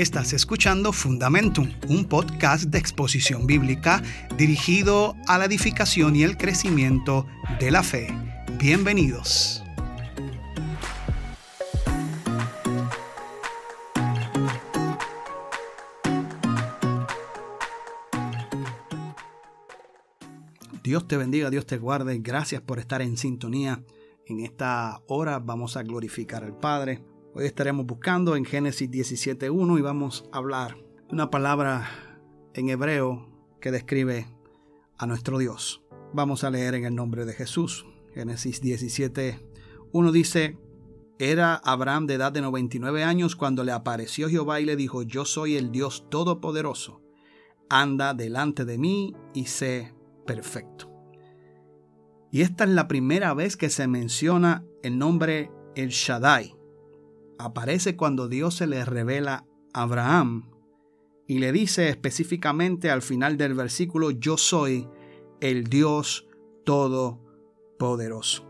Estás escuchando Fundamentum, un podcast de exposición bíblica dirigido a la edificación y el crecimiento de la fe. Bienvenidos. Dios te bendiga, Dios te guarde. Gracias por estar en sintonía. En esta hora vamos a glorificar al Padre. Hoy estaremos buscando en Génesis 17.1 y vamos a hablar una palabra en hebreo que describe a nuestro Dios. Vamos a leer en el nombre de Jesús. Génesis 17.1 dice, era Abraham de edad de 99 años cuando le apareció Jehová y le dijo, yo soy el Dios Todopoderoso. Anda delante de mí y sé perfecto. Y esta es la primera vez que se menciona el nombre El Shaddai aparece cuando Dios se le revela a Abraham y le dice específicamente al final del versículo, yo soy el Dios Todopoderoso.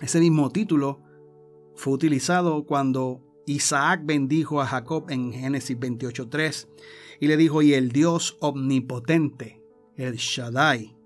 Ese mismo título fue utilizado cuando Isaac bendijo a Jacob en Génesis 28.3 y le dijo, y el Dios omnipotente, el Shaddai,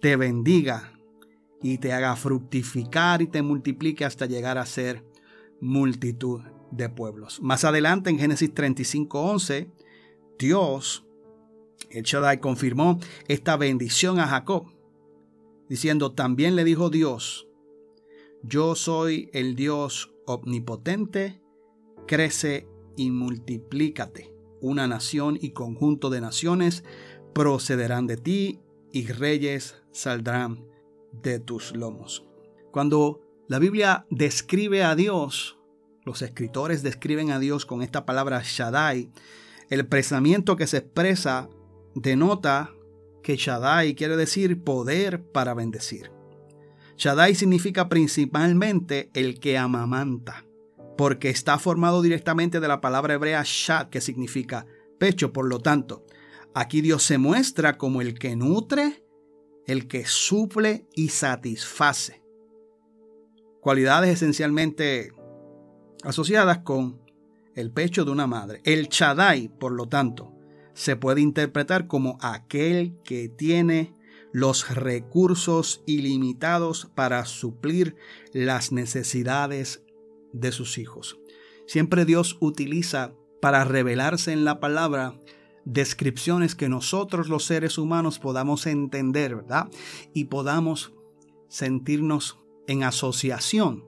te bendiga y te haga fructificar y te multiplique hasta llegar a ser multitud de pueblos. Más adelante en Génesis 35:11, Dios, el Shaddai, confirmó esta bendición a Jacob, diciendo, también le dijo Dios, yo soy el Dios omnipotente, crece y multiplícate. Una nación y conjunto de naciones procederán de ti y reyes saldrán de tus lomos. Cuando la Biblia describe a Dios, los escritores describen a Dios con esta palabra Shaddai. El pensamiento que se expresa denota que Shaddai quiere decir poder para bendecir. Shaddai significa principalmente el que amamanta, porque está formado directamente de la palabra hebrea Shad, que significa pecho. Por lo tanto, aquí Dios se muestra como el que nutre, el que suple y satisface cualidades esencialmente asociadas con el pecho de una madre. El Chadai, por lo tanto, se puede interpretar como aquel que tiene los recursos ilimitados para suplir las necesidades de sus hijos. Siempre Dios utiliza para revelarse en la palabra descripciones que nosotros los seres humanos podamos entender, ¿verdad? Y podamos sentirnos en asociación.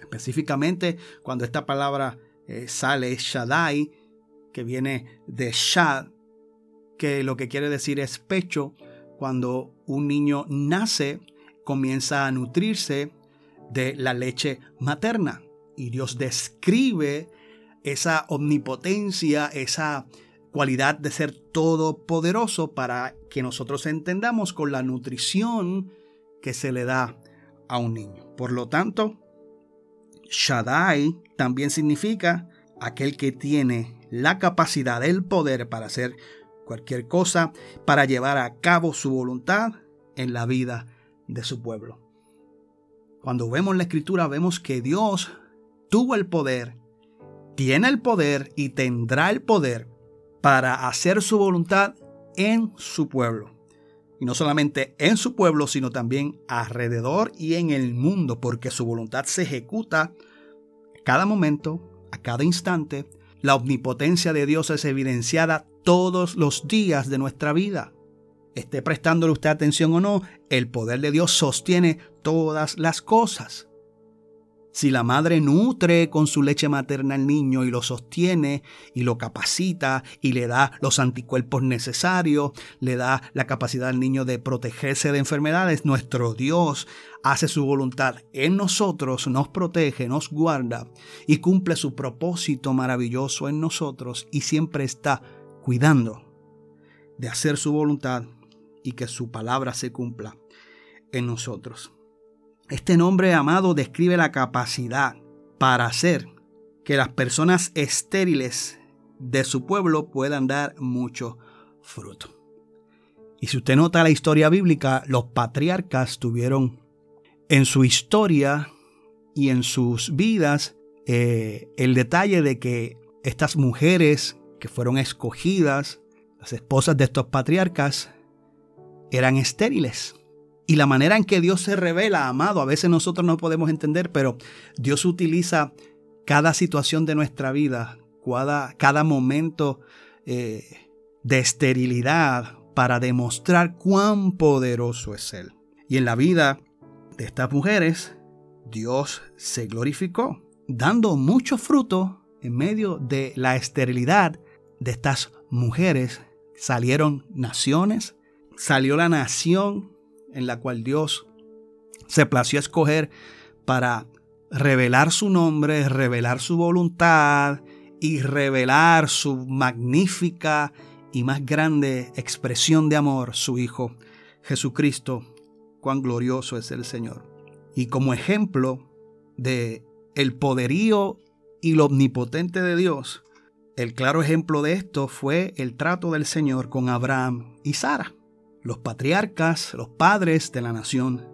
Específicamente cuando esta palabra eh, sale Shaddai, que viene de Shad, que lo que quiere decir es pecho. Cuando un niño nace, comienza a nutrirse de la leche materna. Y Dios describe esa omnipotencia, esa cualidad de ser todopoderoso para que nosotros entendamos con la nutrición que se le da a un niño. Por lo tanto, Shaddai también significa aquel que tiene la capacidad, el poder para hacer cualquier cosa, para llevar a cabo su voluntad en la vida de su pueblo. Cuando vemos la escritura vemos que Dios tuvo el poder, tiene el poder y tendrá el poder para hacer su voluntad en su pueblo y no solamente en su pueblo, sino también alrededor y en el mundo, porque su voluntad se ejecuta cada momento, a cada instante. La omnipotencia de Dios es evidenciada todos los días de nuestra vida. Esté prestándole usted atención o no, el poder de Dios sostiene todas las cosas. Si la madre nutre con su leche materna al niño y lo sostiene y lo capacita y le da los anticuerpos necesarios, le da la capacidad al niño de protegerse de enfermedades, nuestro Dios hace su voluntad en nosotros, nos protege, nos guarda y cumple su propósito maravilloso en nosotros y siempre está cuidando de hacer su voluntad y que su palabra se cumpla en nosotros. Este nombre amado describe la capacidad para hacer que las personas estériles de su pueblo puedan dar mucho fruto. Y si usted nota la historia bíblica, los patriarcas tuvieron en su historia y en sus vidas eh, el detalle de que estas mujeres que fueron escogidas, las esposas de estos patriarcas, eran estériles. Y la manera en que Dios se revela, amado, a veces nosotros no podemos entender, pero Dios utiliza cada situación de nuestra vida, cada, cada momento eh, de esterilidad para demostrar cuán poderoso es Él. Y en la vida de estas mujeres, Dios se glorificó, dando mucho fruto en medio de la esterilidad de estas mujeres. Salieron naciones, salió la nación en la cual Dios se plació escoger para revelar su nombre, revelar su voluntad y revelar su magnífica y más grande expresión de amor, su Hijo Jesucristo. Cuán glorioso es el Señor. Y como ejemplo de el poderío y lo omnipotente de Dios, el claro ejemplo de esto fue el trato del Señor con Abraham y Sara, los patriarcas, los padres de la nación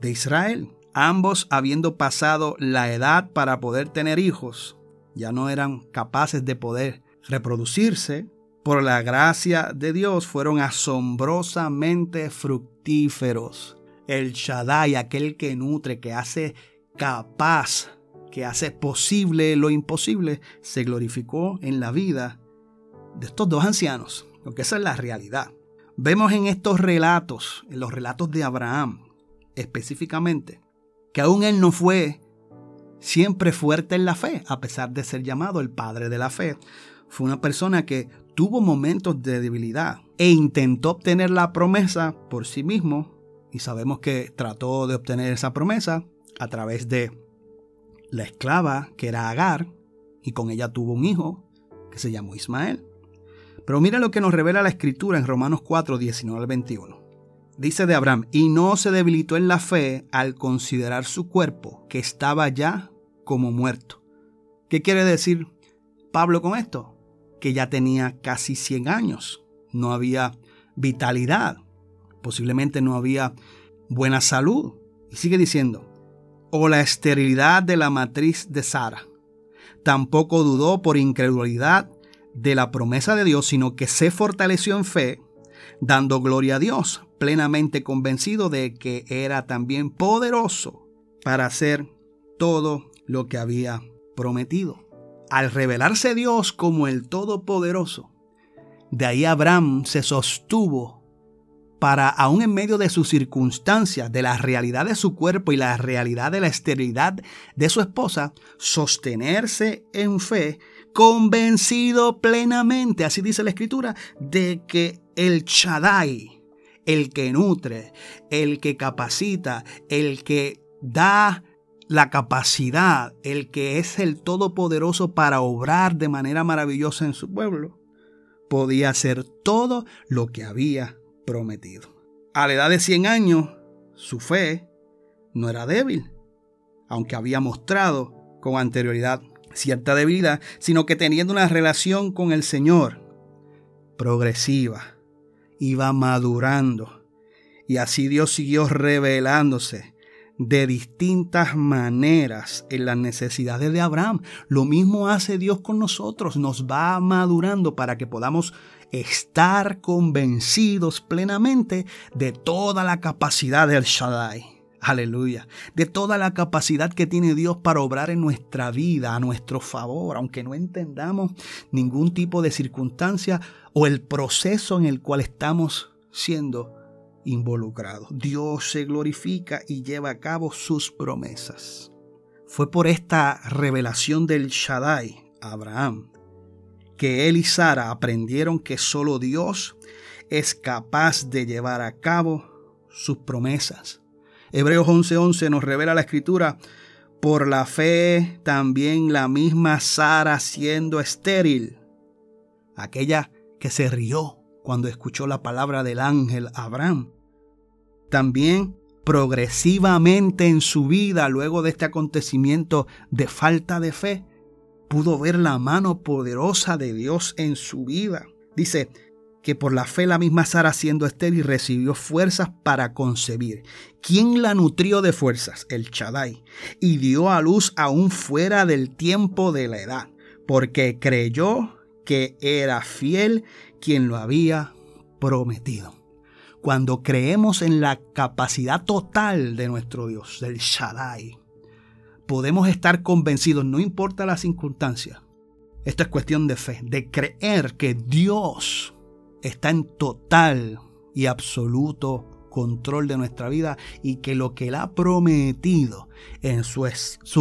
de Israel. Ambos habiendo pasado la edad para poder tener hijos, ya no eran capaces de poder reproducirse, por la gracia de Dios fueron asombrosamente fructíferos. El Shaddai, aquel que nutre, que hace capaz, que hace posible lo imposible, se glorificó en la vida de estos dos ancianos, porque esa es la realidad. Vemos en estos relatos, en los relatos de Abraham específicamente, que aún él no fue siempre fuerte en la fe, a pesar de ser llamado el padre de la fe. Fue una persona que tuvo momentos de debilidad e intentó obtener la promesa por sí mismo y sabemos que trató de obtener esa promesa a través de la esclava que era Agar y con ella tuvo un hijo que se llamó Ismael. Pero mira lo que nos revela la escritura en Romanos 4, 19 al 21. Dice de Abraham, y no se debilitó en la fe al considerar su cuerpo, que estaba ya como muerto. ¿Qué quiere decir Pablo con esto? Que ya tenía casi 100 años, no había vitalidad, posiblemente no había buena salud. Y sigue diciendo, o la esterilidad de la matriz de Sara. Tampoco dudó por incredulidad de la promesa de Dios, sino que se fortaleció en fe, dando gloria a Dios, plenamente convencido de que era también poderoso para hacer todo lo que había prometido. Al revelarse Dios como el Todopoderoso, de ahí Abraham se sostuvo para, aún en medio de sus circunstancias, de la realidad de su cuerpo y la realidad de la esterilidad de su esposa, sostenerse en fe, convencido plenamente, así dice la Escritura, de que el Shaddai, el que nutre, el que capacita, el que da la capacidad, el que es el Todopoderoso para obrar de manera maravillosa en su pueblo, podía hacer todo lo que había prometido. A la edad de 100 años, su fe no era débil, aunque había mostrado con anterioridad cierta debilidad, sino que teniendo una relación con el Señor progresiva, iba madurando. Y así Dios siguió revelándose de distintas maneras en las necesidades de Abraham. Lo mismo hace Dios con nosotros, nos va madurando para que podamos estar convencidos plenamente de toda la capacidad del Shaddai. Aleluya. De toda la capacidad que tiene Dios para obrar en nuestra vida a nuestro favor, aunque no entendamos ningún tipo de circunstancia o el proceso en el cual estamos siendo involucrado. Dios se glorifica y lleva a cabo sus promesas. Fue por esta revelación del Shaddai, Abraham, que él y Sara aprendieron que solo Dios es capaz de llevar a cabo sus promesas. Hebreos 11:11 nos revela la escritura, por la fe también la misma Sara siendo estéril, aquella que se rió cuando escuchó la palabra del ángel Abraham. También progresivamente en su vida, luego de este acontecimiento de falta de fe, pudo ver la mano poderosa de Dios en su vida. Dice que por la fe la misma Sara siendo estéril recibió fuerzas para concebir. ¿Quién la nutrió de fuerzas? El Chadai. Y dio a luz aún fuera del tiempo de la edad porque creyó que era fiel quien lo había prometido. Cuando creemos en la capacidad total de nuestro Dios, del Shaddai, podemos estar convencidos, no importa la circunstancia. Esto es cuestión de fe, de creer que Dios está en total y absoluto control de nuestra vida y que lo que Él ha prometido en su,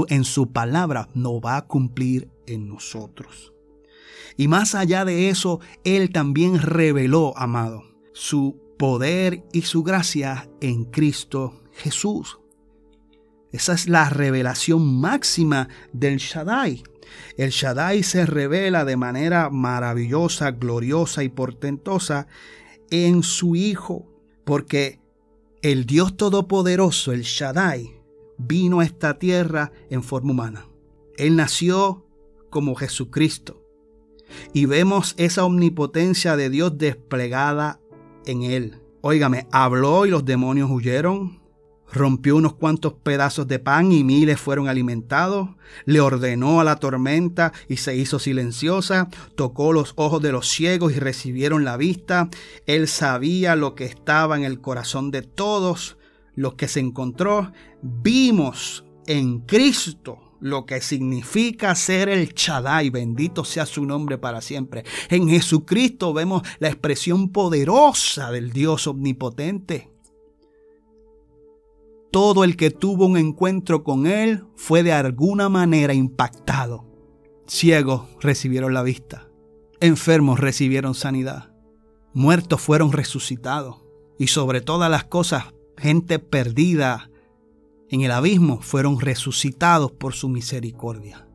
en su palabra no va a cumplir en nosotros. Y más allá de eso, Él también reveló, amado, su poder y su gracia en Cristo Jesús. Esa es la revelación máxima del Shaddai. El Shaddai se revela de manera maravillosa, gloriosa y portentosa en su Hijo, porque el Dios Todopoderoso, el Shaddai, vino a esta tierra en forma humana. Él nació como Jesucristo y vemos esa omnipotencia de Dios desplegada en él. Óigame, habló y los demonios huyeron, rompió unos cuantos pedazos de pan y miles fueron alimentados, le ordenó a la tormenta y se hizo silenciosa, tocó los ojos de los ciegos y recibieron la vista, él sabía lo que estaba en el corazón de todos los que se encontró, vimos en Cristo lo que significa ser el Chadai, bendito sea su nombre para siempre. En Jesucristo vemos la expresión poderosa del Dios omnipotente. Todo el que tuvo un encuentro con Él fue de alguna manera impactado. Ciegos recibieron la vista, enfermos recibieron sanidad, muertos fueron resucitados y sobre todas las cosas, gente perdida en el abismo fueron resucitados por su misericordia.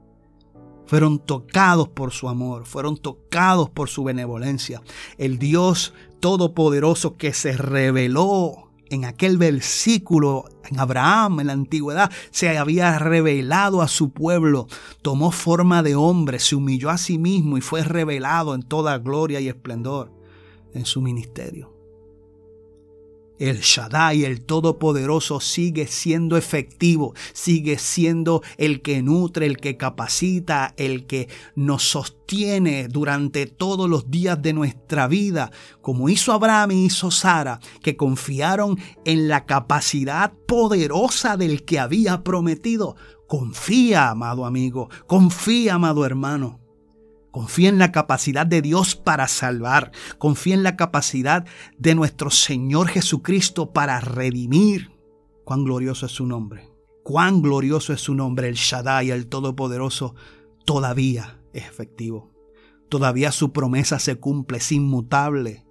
Fueron tocados por su amor, fueron tocados por su benevolencia. El Dios Todopoderoso que se reveló en aquel versículo, en Abraham, en la antigüedad, se había revelado a su pueblo, tomó forma de hombre, se humilló a sí mismo y fue revelado en toda gloria y esplendor en su ministerio. El Shaddai, el Todopoderoso, sigue siendo efectivo, sigue siendo el que nutre, el que capacita, el que nos sostiene durante todos los días de nuestra vida, como hizo Abraham y hizo Sara, que confiaron en la capacidad poderosa del que había prometido. Confía, amado amigo, confía, amado hermano. Confía en la capacidad de Dios para salvar. Confía en la capacidad de nuestro Señor Jesucristo para redimir. Cuán glorioso es su nombre. Cuán glorioso es su nombre. El Shaddai, el Todopoderoso, todavía es efectivo. Todavía su promesa se cumple, es inmutable.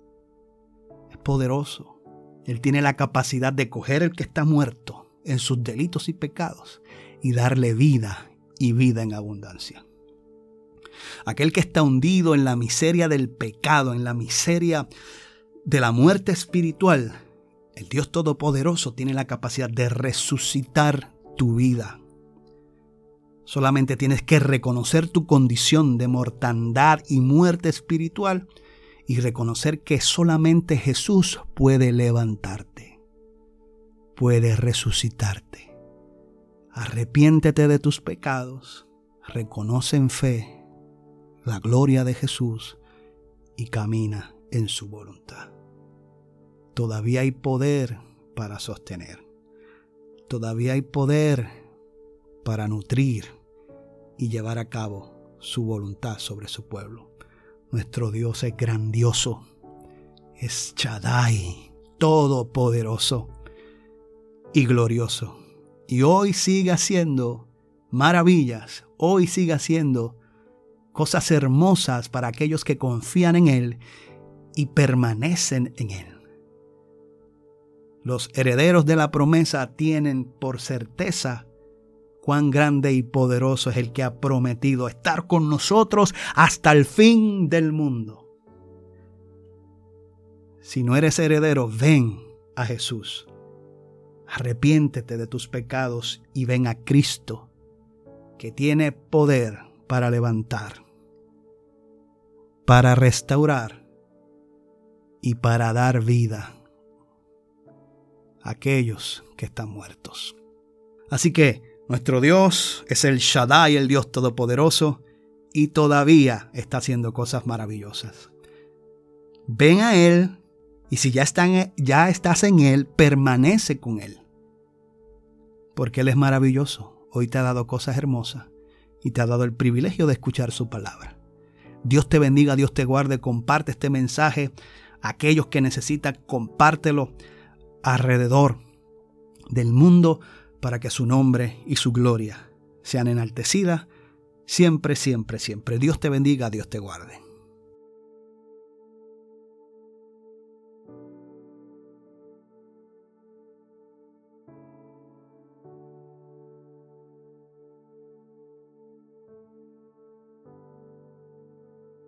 Es poderoso. Él tiene la capacidad de coger el que está muerto en sus delitos y pecados y darle vida y vida en abundancia aquel que está hundido en la miseria del pecado, en la miseria de la muerte espiritual, el Dios Todopoderoso tiene la capacidad de resucitar tu vida. Solamente tienes que reconocer tu condición de mortandad y muerte espiritual y reconocer que solamente Jesús puede levantarte, puede resucitarte. Arrepiéntete de tus pecados, reconoce en fe la gloria de Jesús y camina en su voluntad. Todavía hay poder para sostener. Todavía hay poder para nutrir y llevar a cabo su voluntad sobre su pueblo. Nuestro Dios es grandioso, es Chadai, todopoderoso y glorioso. Y hoy sigue haciendo maravillas, hoy sigue haciendo cosas hermosas para aquellos que confían en Él y permanecen en Él. Los herederos de la promesa tienen por certeza cuán grande y poderoso es el que ha prometido estar con nosotros hasta el fin del mundo. Si no eres heredero, ven a Jesús. Arrepiéntete de tus pecados y ven a Cristo, que tiene poder para levantar para restaurar y para dar vida a aquellos que están muertos. Así que nuestro Dios es el Shaddai, el Dios Todopoderoso, y todavía está haciendo cosas maravillosas. Ven a Él y si ya, están, ya estás en Él, permanece con Él. Porque Él es maravilloso. Hoy te ha dado cosas hermosas y te ha dado el privilegio de escuchar su palabra. Dios te bendiga, Dios te guarde, comparte este mensaje. Aquellos que necesitan, compártelo alrededor del mundo para que su nombre y su gloria sean enaltecidas siempre, siempre, siempre. Dios te bendiga, Dios te guarde.